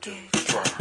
do.